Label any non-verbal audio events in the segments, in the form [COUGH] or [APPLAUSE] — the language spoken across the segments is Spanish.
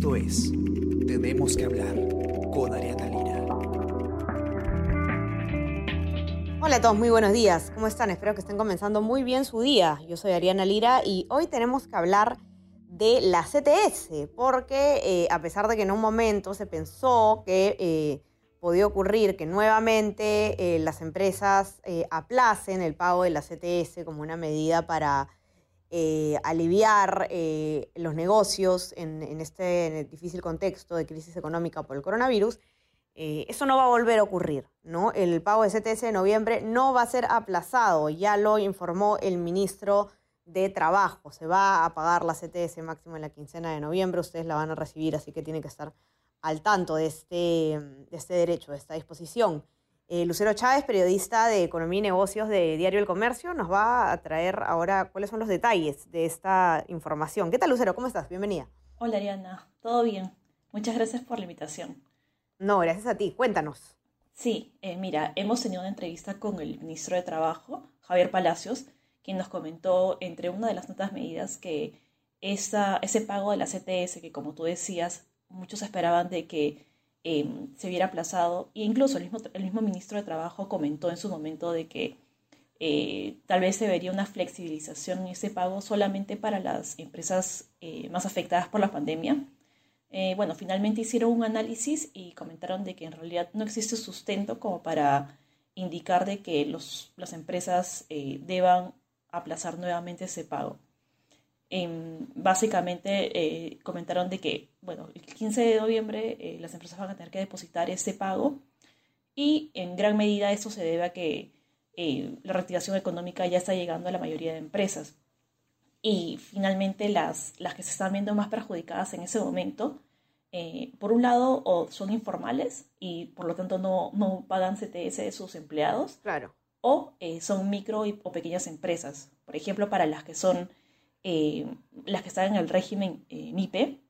Esto es Tenemos que hablar con Ariana Lira. Hola a todos, muy buenos días. ¿Cómo están? Espero que estén comenzando muy bien su día. Yo soy Ariana Lira y hoy tenemos que hablar de la CTS, porque eh, a pesar de que en un momento se pensó que eh, podía ocurrir que nuevamente eh, las empresas aplacen el pago de la CTS como una medida para aliviar los negocios en, este difícil contexto de crisis económica por el coronavirus, eso no va a volver a ocurrir, ¿no? El pago de CTS de noviembre no va a ser aplazado, ya lo informó el ministro de trabajo. Se va a pagar la CTS máximo en la quincena de noviembre, ustedes la van a recibir, así que tienen que estar al tanto de este, de este derecho, de esta disposición. Eh, Lucero Chávez, periodista de Economía y Negocios de Diario El Comercio, nos va a traer ahora cuáles son los detalles de esta información. ¿Qué tal, Lucero? ¿Cómo estás? Bienvenida. Hola, Ariana. ¿Todo bien? Muchas gracias por la invitación. No, gracias a ti. Cuéntanos. Sí, eh, mira, hemos tenido una entrevista con el ministro de Trabajo, Javier Palacios, quien nos comentó entre una de las notas medidas que esa, ese pago de la CTS, que como tú decías, muchos esperaban de que em, se hubiera aplazado, e incluso el mismo, el mismo ministro de Trabajo comentó en su momento de que eh, tal vez se vería una flexibilización en ese pago solamente para las empresas eh, más afectadas por la pandemia. Eh, bueno, finalmente hicieron un análisis y comentaron de que en realidad no existe sustento como para indicar de que los, las empresas deban aplazar nuevamente ese pago. Em, básicamente eh, comentaron de que, bueno, el 15 de noviembre eh, las empresas van a tener que depositar ese pago y en gran medida esto se debe a que eh, la reactivación económica ya está llegando a la mayoría de empresas. Y finalmente las, las que se están viendo más perjudicadas en ese momento, por un lado, o son informales y por lo tanto no, no pagan CTS de sus empleados. Claro o son micro o pequeñas empresas. Por ejemplo, para las que son eh, las que están en el régimen eh, MIPE,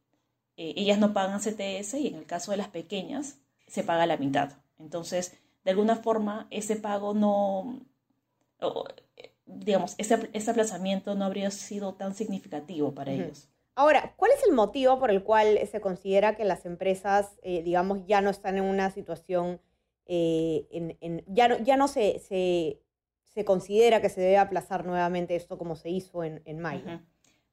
ellas no pagan CTS y en el caso de las pequeñas se paga la mitad. Entonces, de alguna forma, ese pago no, digamos, ese, ese, aplazamiento no habría sido tan significativo para ellos. Ahora, ¿cuál es el motivo por el cual se considera que las empresas, digamos, ya no están en una situación eh, en, ya no, ya no se, se, se, considera que se debe aplazar nuevamente esto como se hizo en, en mayo.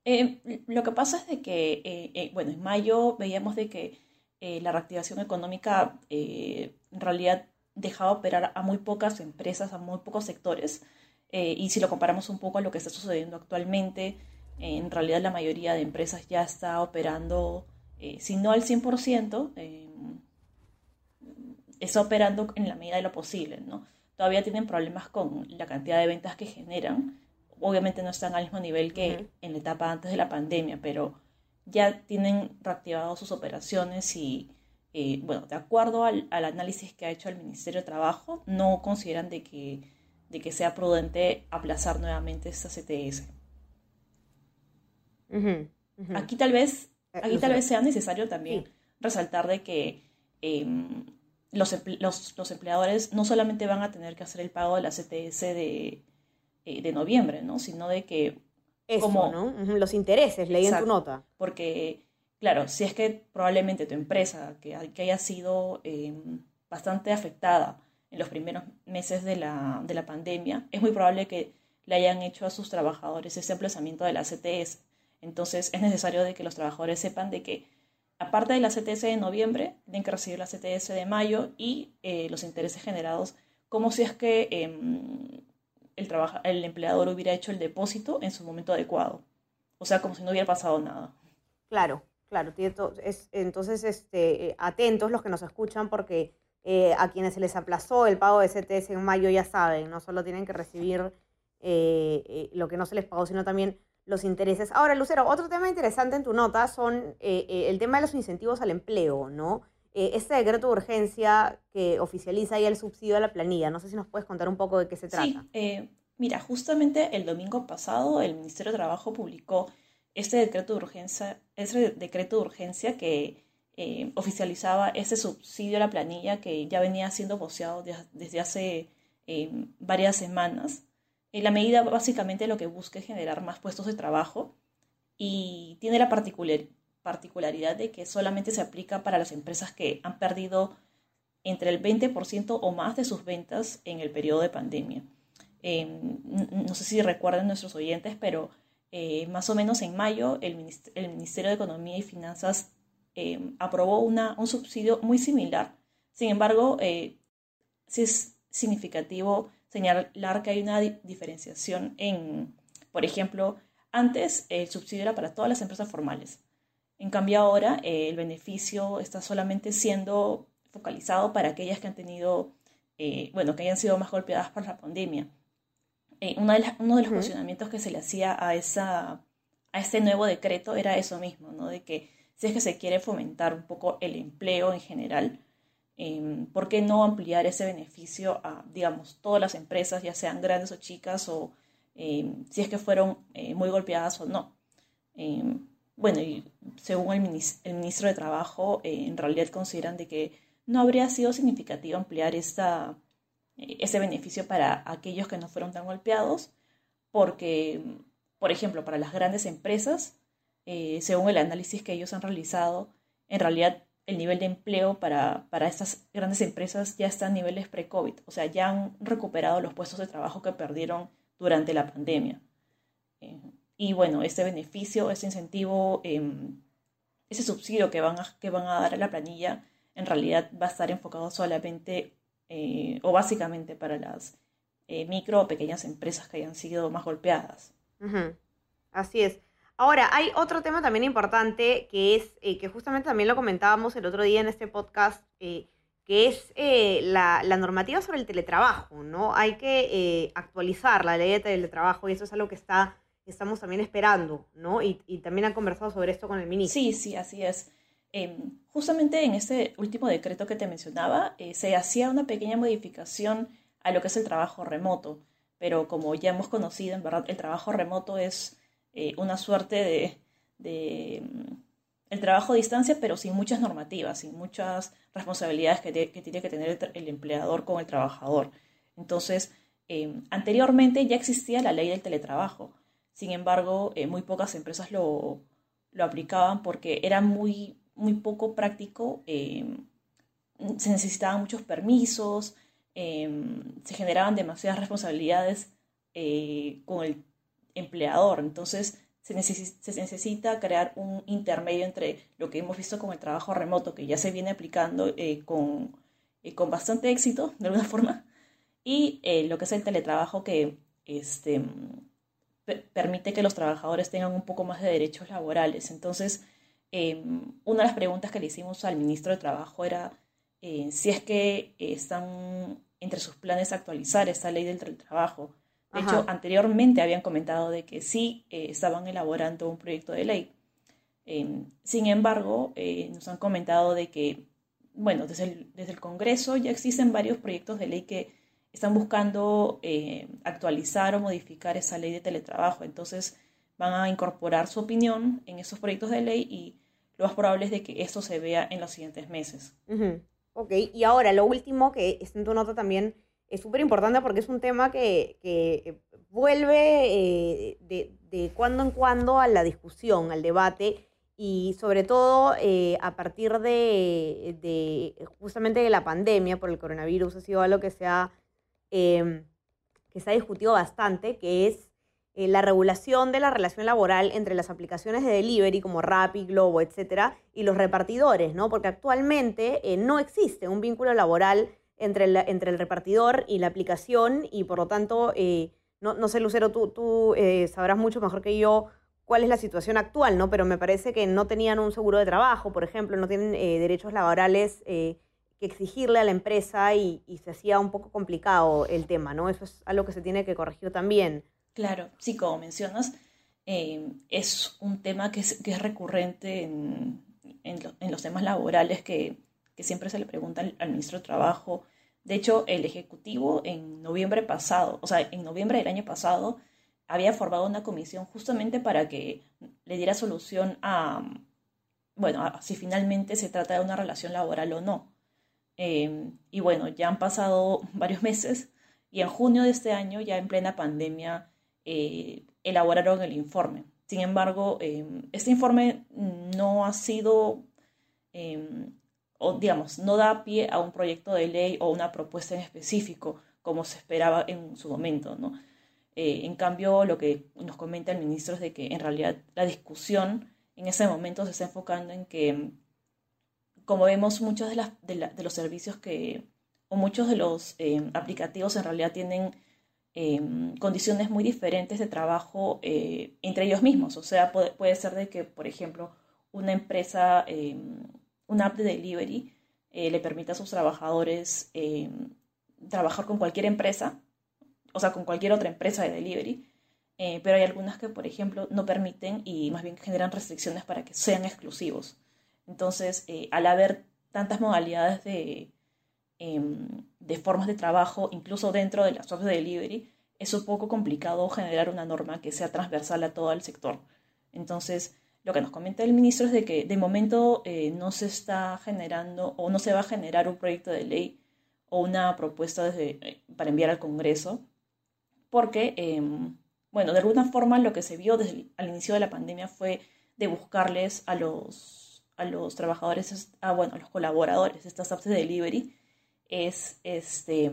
Eh, lo que pasa es de que, eh, bueno, en mayo veíamos de que la reactivación económica en realidad dejaba operar a muy pocas empresas, a muy pocos sectores, y si lo comparamos un poco a lo que está sucediendo actualmente, en realidad la mayoría de empresas ya está operando, si no al 100%, está operando en la medida de lo posible, ¿no? Todavía tienen problemas con la cantidad de ventas que generan. Obviamente no están al mismo nivel que en la etapa antes de la pandemia, pero ya tienen reactivado sus operaciones y, eh, bueno, de acuerdo al, análisis que ha hecho el Ministerio de Trabajo, no consideran de que, de que sea prudente aplazar nuevamente esta CTS. Aquí tal vez, eh, aquí tal vez sea necesario también resaltar de que em, los, los, empleadores no solamente van a tener que hacer el pago de la CTS de, eh, de noviembre, ¿no? Sino de que... como, ¿no? Los intereses, leí en tu nota. Porque, claro, si es que probablemente tu empresa, que, que haya sido em, bastante afectada en los primeros meses de la, de la pandemia, es muy probable que le hayan hecho a sus trabajadores ese emplazamiento de la CTS. Entonces, es necesario de que los trabajadores sepan de que aparte de la CTS de noviembre, tienen que recibir la CTS de mayo y eh, los intereses generados, como si es que em, el, el empleador hubiera hecho el depósito en su momento adecuado. O sea, como si no hubiera pasado nada. Claro, claro. Es, entonces, este, atentos los que nos escuchan porque eh, a quienes se les aplazó el pago de CTS en mayo ya saben, no solo tienen que recibir eh, lo que no se les pagó, sino también los intereses. Ahora, Lucero, otro tema interesante en tu nota son eh, eh, el tema de los incentivos al empleo, ¿no? Eh, este decreto de urgencia que oficializa ya el subsidio a la planilla. No sé si nos puedes contar un poco de qué se trata. Sí, mira, justamente el domingo pasado el Ministerio de Trabajo publicó este decreto de urgencia, ese decreto de urgencia que oficializaba ese subsidio a la planilla que ya venía siendo voceado desde hace varias semanas la medida básicamente lo que busca es generar más puestos de trabajo y tiene la particularidad de que solamente se aplica para las empresas que han perdido entre el 20% o más de sus ventas en el periodo de pandemia. Em, no sé si recuerdan nuestros oyentes, pero eh, más o menos en mayo el, Ministerio de Economía y Finanzas em, aprobó una, un subsidio muy similar. Sin embargo, eh, sí es significativo señalar que hay una diferenciación en, por ejemplo, antes el subsidio era para todas las empresas formales. En cambio ahora eh, el beneficio está solamente siendo focalizado para aquellas que han tenido, bueno, que hayan sido más golpeadas por la pandemia. Eh, uno de, uno de los cuestionamientos que se le hacía a, esa, a este nuevo decreto era eso mismo, ¿no? De que si es que se quiere fomentar un poco el empleo en general, em, ¿por qué no ampliar ese beneficio a, digamos, todas las empresas, ya sean grandes o chicas, o em, si es que fueron eh, muy golpeadas o no? Em, bueno, y según el, el ministro de Trabajo, eh, en realidad consideran de que no habría sido significativo ampliar esta ese beneficio para aquellos que no fueron tan golpeados, porque, por ejemplo, para las grandes empresas, eh, según el análisis que ellos han realizado, en realidad el nivel de empleo para, para estas grandes empresas ya está a niveles pre-COVID, o sea, ya han recuperado los puestos de trabajo que perdieron durante la pandemia. Eh, y bueno, este beneficio, este incentivo, em, ese subsidio que van, a, que van a dar a la planilla, en realidad va a estar enfocado solamente eh, o básicamente para las eh, micro o pequeñas empresas que hayan sido más golpeadas. Así es. Ahora, hay otro tema también importante que es, eh, que justamente también lo comentábamos el otro día en este podcast, que es la, normativa sobre el teletrabajo, ¿no? Hay que actualizar la ley de teletrabajo y eso es algo que está, estamos también esperando, ¿no? Y, y también han conversado sobre esto con el ministro. Sí, sí, así es. Em, justamente en este último decreto que te mencionaba, eh, se hacía una pequeña modificación a lo que es el trabajo remoto, pero como ya hemos conocido, en verdad, el trabajo remoto es eh, una suerte de, mm, el trabajo a distancia, pero sin muchas normativas, sin muchas responsabilidades que, tiene que tener el, empleador con el trabajador. Entonces, em, anteriormente ya existía la ley del teletrabajo, sin embargo, eh, muy pocas empresas lo, lo aplicaban porque era muy muy poco práctico, eh, se necesitaban muchos permisos, eh, se generaban demasiadas responsabilidades eh, con el empleador. Entonces se, necesita crear un intermedio entre lo que hemos visto con el trabajo remoto, que ya se viene aplicando con, con bastante éxito, de alguna [LAUGHS] forma, y lo que es el teletrabajo que este, permite que los trabajadores tengan un poco más de derechos laborales. Entonces, una de las preguntas que le hicimos al ministro de Trabajo era eh, si es que eh, están entre sus planes actualizar esta ley del trabajo. De hecho, anteriormente habían comentado de que sí eh, estaban elaborando un proyecto de ley. Em, sin embargo, nos han comentado de que, bueno, desde el, desde el Congreso ya existen varios proyectos de ley que están buscando actualizar o modificar esa ley de teletrabajo. Entonces, van a incorporar su opinión en esos proyectos de ley y lo más probable es de que esto se vea en los siguientes meses. Ok, y ahora lo último que es en tu nota también es súper importante porque es un tema que, que vuelve eh, de, de, cuando en cuando a la discusión, al debate y sobre todo eh, a partir de, de, justamente de la pandemia por el coronavirus ha sido algo que se ha, em, que se ha discutido bastante, que es eh, la regulación de la relación laboral entre las aplicaciones de delivery como Rappi, Globo, etcétera, y los repartidores, ¿no? Porque actualmente eh, no existe un vínculo laboral entre el, entre el repartidor y la aplicación y por lo tanto, eh, no, no, sé, Lucero, tú, tú sabrás mucho mejor que yo cuál es la situación actual, ¿no? Pero me parece que no tenían un seguro de trabajo, por ejemplo, no tienen derechos laborales que exigirle a la empresa y, se hacía un poco complicado el tema, ¿no? Eso es algo que se tiene que corregir también. Claro, sí, como mencionas, eh, es un tema que es, recurrente en, en, los temas laborales que, que, siempre se le pregunta al, ministro de Trabajo. De hecho, el Ejecutivo en noviembre pasado, o sea, en noviembre del año pasado, había formado una comisión justamente para que le diera solución a, bueno, a si finalmente se trata de una relación laboral o no. Eh, y bueno, ya han pasado [LAUGHS] varios meses y en junio de este año, ya en plena pandemia, eh, elaboraron el informe. Sin embargo, este informe no ha sido, o digamos, no da pie a un proyecto de ley o una propuesta en específico, como se esperaba en su momento, ¿no? en cambio, lo que nos comenta el ministro es de que en realidad la discusión en ese momento se está enfocando en que, como vemos, muchos de, los servicios que, o muchos de los eh, aplicativos en realidad tienen eh, condiciones muy diferentes de trabajo eh, entre ellos mismos. O sea, puede, puede, ser de que, por ejemplo, una empresa, una app de delivery, le permita a sus trabajadores trabajar con cualquier empresa, o sea, con cualquier otra empresa de delivery, eh, pero hay algunas que, por ejemplo, no permiten y más bien generan restricciones para que sean exclusivos. Entonces, eh, al haber tantas modalidades de, em, de formas de trabajo, incluso dentro de las apps de delivery, es un poco complicado generar una norma que sea transversal a todo el sector. Entonces, lo que nos comenta el ministro es de que de momento eh, no se está generando o no se va a generar un proyecto de ley o una propuesta para enviar al Congreso, porque em, bueno, de alguna forma lo que se vio desde el, inicio de la pandemia fue de buscarles a los, a los trabajadores, a, bueno, los colaboradores estas apps de delivery, es este,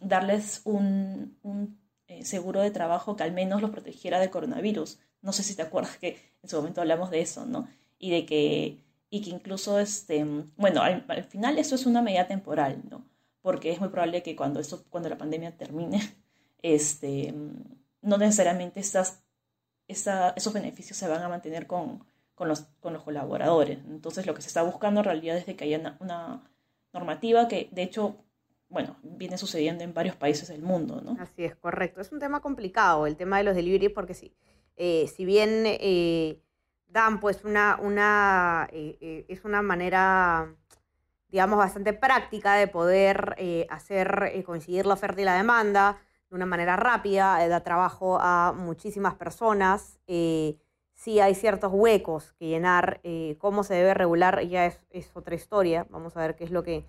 darles un, un eh, seguro de trabajo que al menos los protegiera del coronavirus. No sé si te acuerdas que en su momento hablamos de eso, ¿no? Y de que, y que incluso, este, bueno, al, al final eso es una medida temporal, ¿no? Porque es muy probable que cuando, esto, cuando la pandemia termine, [LAUGHS] este, no necesariamente estas, esos beneficios se van a mantener con, los, con los colaboradores. Entonces lo que se está buscando en realidad es que haya una, normativa que de hecho, bueno, viene sucediendo en varios países del mundo, ¿no? Así es, correcto. Es un tema complicado el tema de los delivery porque sí, eh, si bien eh, dan pues una, una eh, es una manera digamos bastante práctica de poder hacer coincidir la oferta y la demanda, de una manera rápida, da trabajo a muchísimas personas. Sí hay ciertos huecos que llenar. Cómo se debe regular ya es, otra historia. Vamos a ver qué es lo que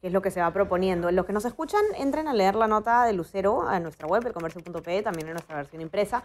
es lo que se va proponiendo. Los que nos escuchan, entren a leer la nota de Lucero en nuestra web, elcomercio.pe, también en nuestra versión impresa.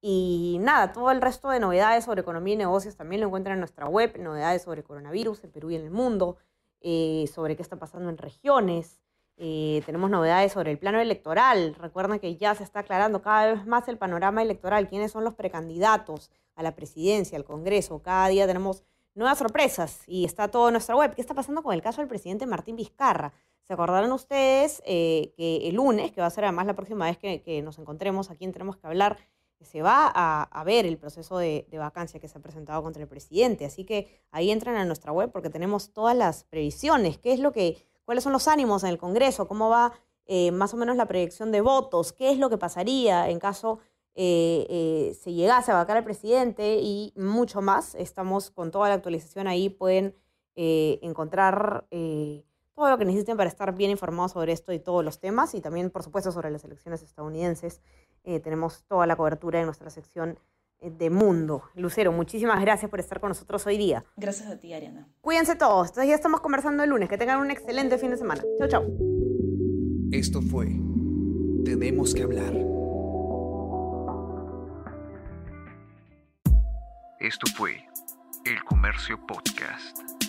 Y nada, todo el resto de novedades sobre economía y negocios también lo encuentran en nuestra web, novedades sobre coronavirus en Perú y en el mundo, sobre qué está pasando en regiones, eh, tenemos novedades sobre el plano electoral. Recuerden que ya se está aclarando cada vez más el panorama electoral, quiénes son los precandidatos a la presidencia, al Congreso. Cada día tenemos nuevas sorpresas y está todo en nuestra web. ¿Qué está pasando con el caso del presidente Martín Vizcarra? ¿Se acordarán ustedes eh, que el lunes, que va a ser además la próxima vez que, nos encontremos aquí en Tenemos que hablar, se va a, ver el proceso de, vacancia que se ha presentado contra el presidente? Así que ahí entran a nuestra web porque tenemos todas las previsiones. ¿Qué es lo que cuáles son los ánimos en el Congreso, cómo va eh, más o menos la proyección de votos, qué es lo que pasaría en caso eh, eh, se llegase a vacar al presidente y mucho más. Estamos con toda la actualización ahí, pueden encontrar todo lo que necesiten para estar bien informados sobre esto y todos los temas y también, por supuesto, sobre las elecciones estadounidenses. tenemos toda la cobertura en nuestra sección de mundo. Lucero, muchísimas gracias por estar con nosotros hoy día. Gracias a ti, Ariana. Cuídense todos. Entonces ya estamos conversando el lunes. Que tengan un excelente fin de semana. Chau, chau. Esto fue Tenemos que hablar. Esto fue El Comercio Podcast.